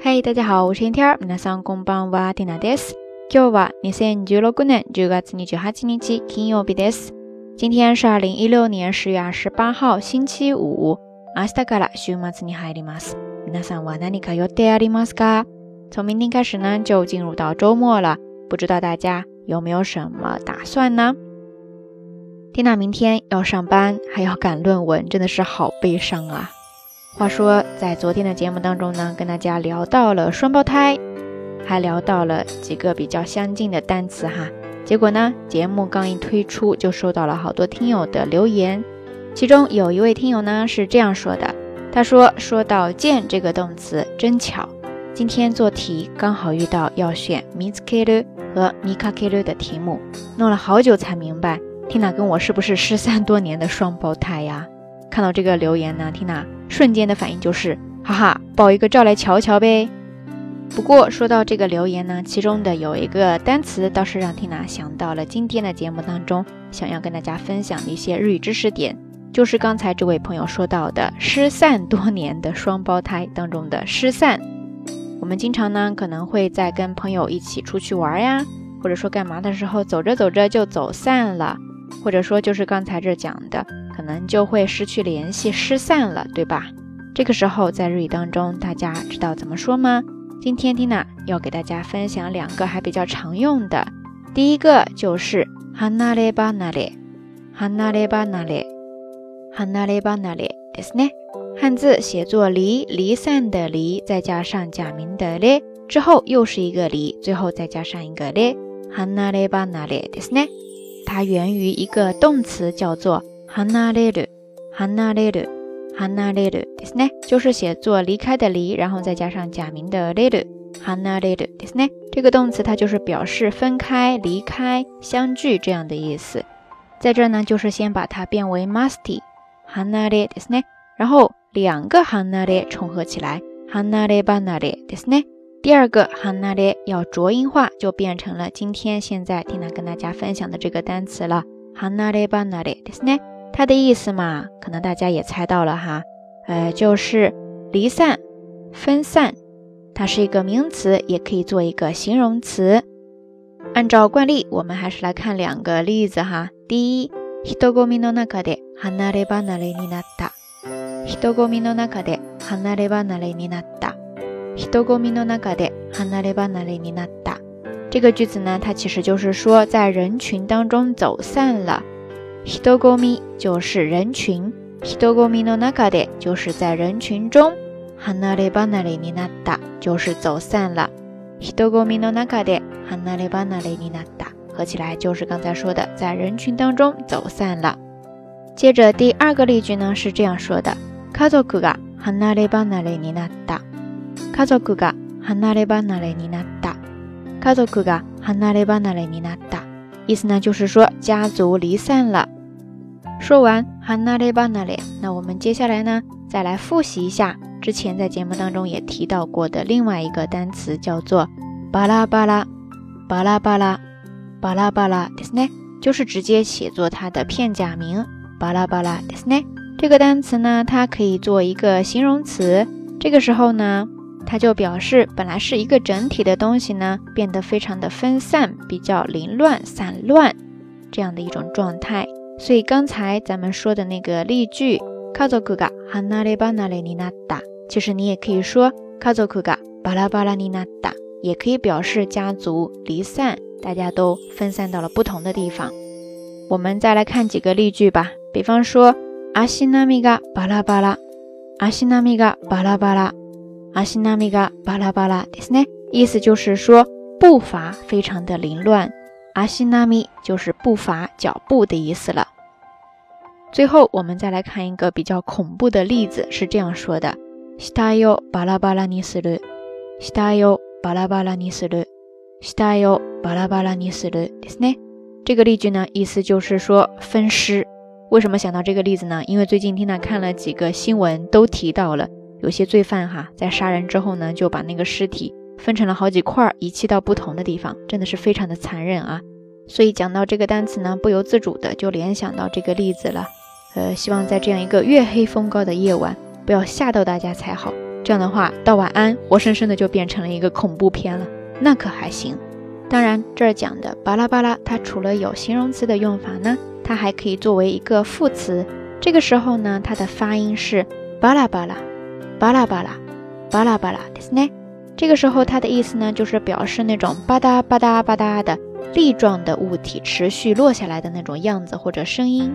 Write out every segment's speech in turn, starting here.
嗨，大家好，我是天儿。皆さんこんばんは、ィナです。今日は二千十六年十月二十八日、金曜日です。今天是二零一六年十月二十八号，星期五。明日から週末に入ります。皆さんは何にか予定ありますか？从明天开始呢，就进入到周末了。不知道大家有没有什么打算呢？蒂娜明天要上班，还要赶论文，真的是好悲伤啊。话说，在昨天的节目当中呢，跟大家聊到了双胞胎，还聊到了几个比较相近的单词哈。结果呢，节目刚一推出，就收到了好多听友的留言。其中有一位听友呢是这样说的：“他说，说到见这个动词，真巧，今天做题刚好遇到要选 m i s k i u 和 mikakuu 的题目，弄了好久才明白，天娜跟我是不是失散多年的双胞胎呀？”看到这个留言呢，缇娜瞬间的反应就是哈哈，爆一个照来瞧瞧呗。不过说到这个留言呢，其中的有一个单词倒是让缇娜想到了今天的节目当中想要跟大家分享的一些日语知识点，就是刚才这位朋友说到的失散多年的双胞胎当中的失散。我们经常呢可能会在跟朋友一起出去玩呀，或者说干嘛的时候走着走着就走散了，或者说就是刚才这讲的。可能就会失去联系、失散了，对吧？这个时候在日语当中，大家知道怎么说吗？今天缇娜要给大家分享两个还比较常用的，第一个就是 hana leba na le，hana leba na le，hana leba na le d e s ne。汉字写作离离散的离，再加上假名的 l 之后又是一个离，最后再加上一个 l 哈 h a n a leba na le desu ne。它源于一个动词叫做。h a n a 哈那 e h a n a 鲁，で e hanae d 就是写作离开的离，然后再加上假名的列 e h a n a e d ね，这个动词它就是表示分开、离开、相聚这样的意思。在这呢，就是先把它变为 m u s t h a n a e d ね，然后两个 h a n a 重合起来，hanae b a n a n 第二个 hanae 要浊音化，就变成了今天现在听娜跟大家分享的这个单词了，hanae b a n a e 它的意思嘛，可能大家也猜到了哈，呃，就是离散、分散，它是一个名词，也可以做一个形容词。按照惯例，我们还是来看两个例子哈。第一，人ゴミの中で離れ離れになった。人ゴミの中で離れ離れになった。人ゴミの中で離れ離れになった。这个句子呢，它其实就是说在人群当中走散了。ヒトゴミ就是人群。ヒトゴミのなかで就是在人群中。はなれ離れ離れた就是走散了。ヒトゴミのなかではなれ離れ離れた合起来就是刚才说的，在人群当中走散了。接着第二个例句呢是这样说的。家族がはなれ離れ離れた。家族がはなれ離れ離れた。家族がはなれ離れ離れた。意思呢就是说。家族离散了。说完，哈那利巴那利。那我们接下来呢，再来复习一下之前在节目当中也提到过的另外一个单词，叫做巴拉巴拉巴拉巴拉巴拉巴拉，对不对？就是直接写作它的片假名巴拉巴拉，对不对？这个单词呢，它可以做一个形容词。这个时候呢，它就表示本来是一个整体的东西呢，变得非常的分散，比较凌乱、散乱。这样的一种状态，所以刚才咱们说的那个例句，家族が離れ離れになった，其实你也可以说家族が嘎巴拉巴拉なった，也可以表示家族离散，大家都分散到了不同的地方。我们再来看几个例句吧，比方说阿西纳米嘎巴拉巴拉，阿西纳米嘎巴拉巴拉，阿西纳米嘎巴拉巴拉ですね，意思就是说步伐非常的凌乱。阿西纳米就是步伐、脚步的意思了。最后，我们再来看一个比较恐怖的例子，是这样说的：尸体をバラバラにする、尸体をバラバラにする、尸体をバラバラにするですね。这个例句呢，意思就是说分尸。为什么想到这个例子呢？因为最近听他看了几个新闻，都提到了有些罪犯哈，在杀人之后呢，就把那个尸体分成了好几块，遗弃到不同的地方，真的是非常的残忍啊。所以讲到这个单词呢，不由自主的就联想到这个例子了。呃，希望在这样一个月黑风高的夜晚，不要吓到大家才好。这样的话，道晚安，活生生的就变成了一个恐怖片了，那可还行。当然，这儿讲的巴拉巴拉，它除了有形容词的用法呢，它还可以作为一个副词。这个时候呢，它的发音是巴拉巴拉，巴拉巴拉，巴拉巴拉，ですね。这个时候它的意思呢，就是表示那种吧嗒吧嗒吧嗒的。粒状的物体持续落下来的那种样子或者声音，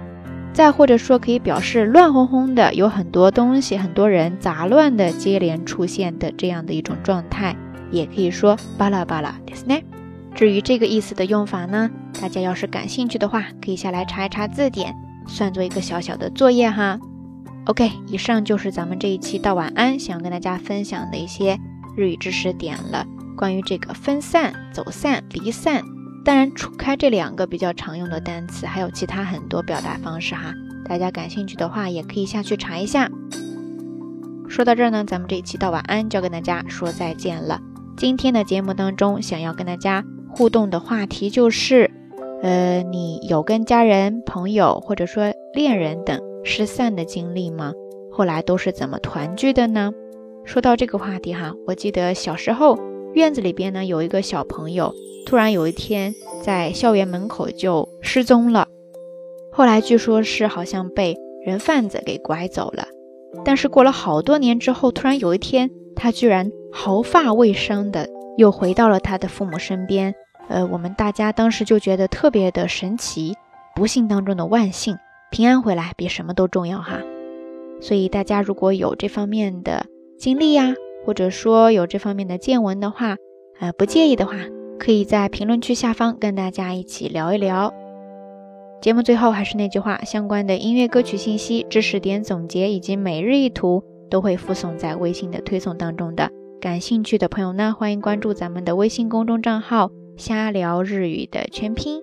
再或者说可以表示乱哄哄的，有很多东西、很多人杂乱的接连出现的这样的一种状态，也可以说巴拉巴拉ですね。至于这个意思的用法呢，大家要是感兴趣的话，可以下来查一查字典，算做一个小小的作业哈。OK，以上就是咱们这一期到晚安想要跟大家分享的一些日语知识点了，关于这个分散、走散、离散。当然，除开这两个比较常用的单词，还有其他很多表达方式哈。大家感兴趣的话，也可以下去查一下。说到这儿呢，咱们这一期到晚安，就要跟大家说再见了。今天的节目当中，想要跟大家互动的话题就是，呃，你有跟家人、朋友或者说恋人等失散的经历吗？后来都是怎么团聚的呢？说到这个话题哈，我记得小时候院子里边呢有一个小朋友。突然有一天，在校园门口就失踪了。后来据说，是好像被人贩子给拐走了。但是过了好多年之后，突然有一天，他居然毫发未伤的又回到了他的父母身边。呃，我们大家当时就觉得特别的神奇，不幸当中的万幸，平安回来比什么都重要哈。所以大家如果有这方面的经历呀，或者说有这方面的见闻的话，呃，不介意的话。可以在评论区下方跟大家一起聊一聊。节目最后还是那句话，相关的音乐歌曲信息、知识点总结以及每日一图都会附送在微信的推送当中的。感兴趣的朋友呢，欢迎关注咱们的微信公众账号“瞎聊日语”的圈拼。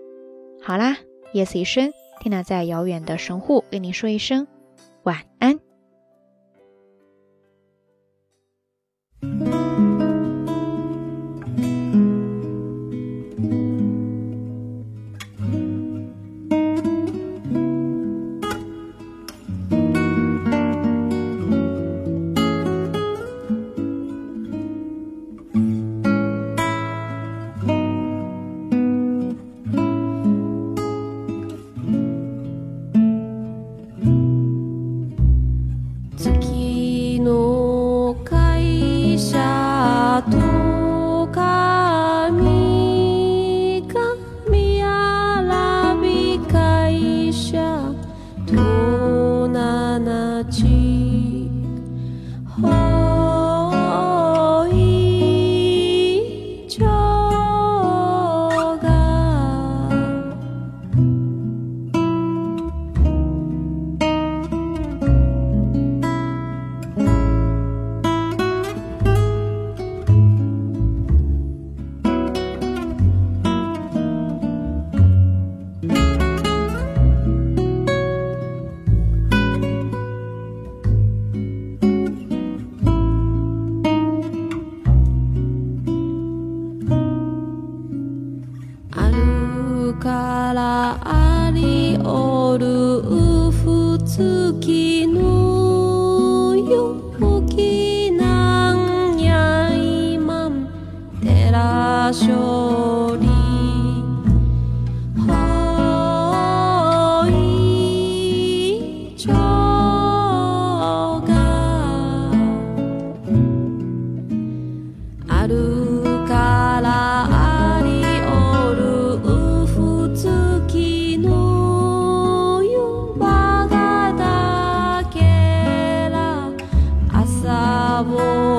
好啦，夜色已深，天娜在遥远的神户跟你说一声晚安。花。からありおるうふつきの陽きなんやいまんてらしょう我。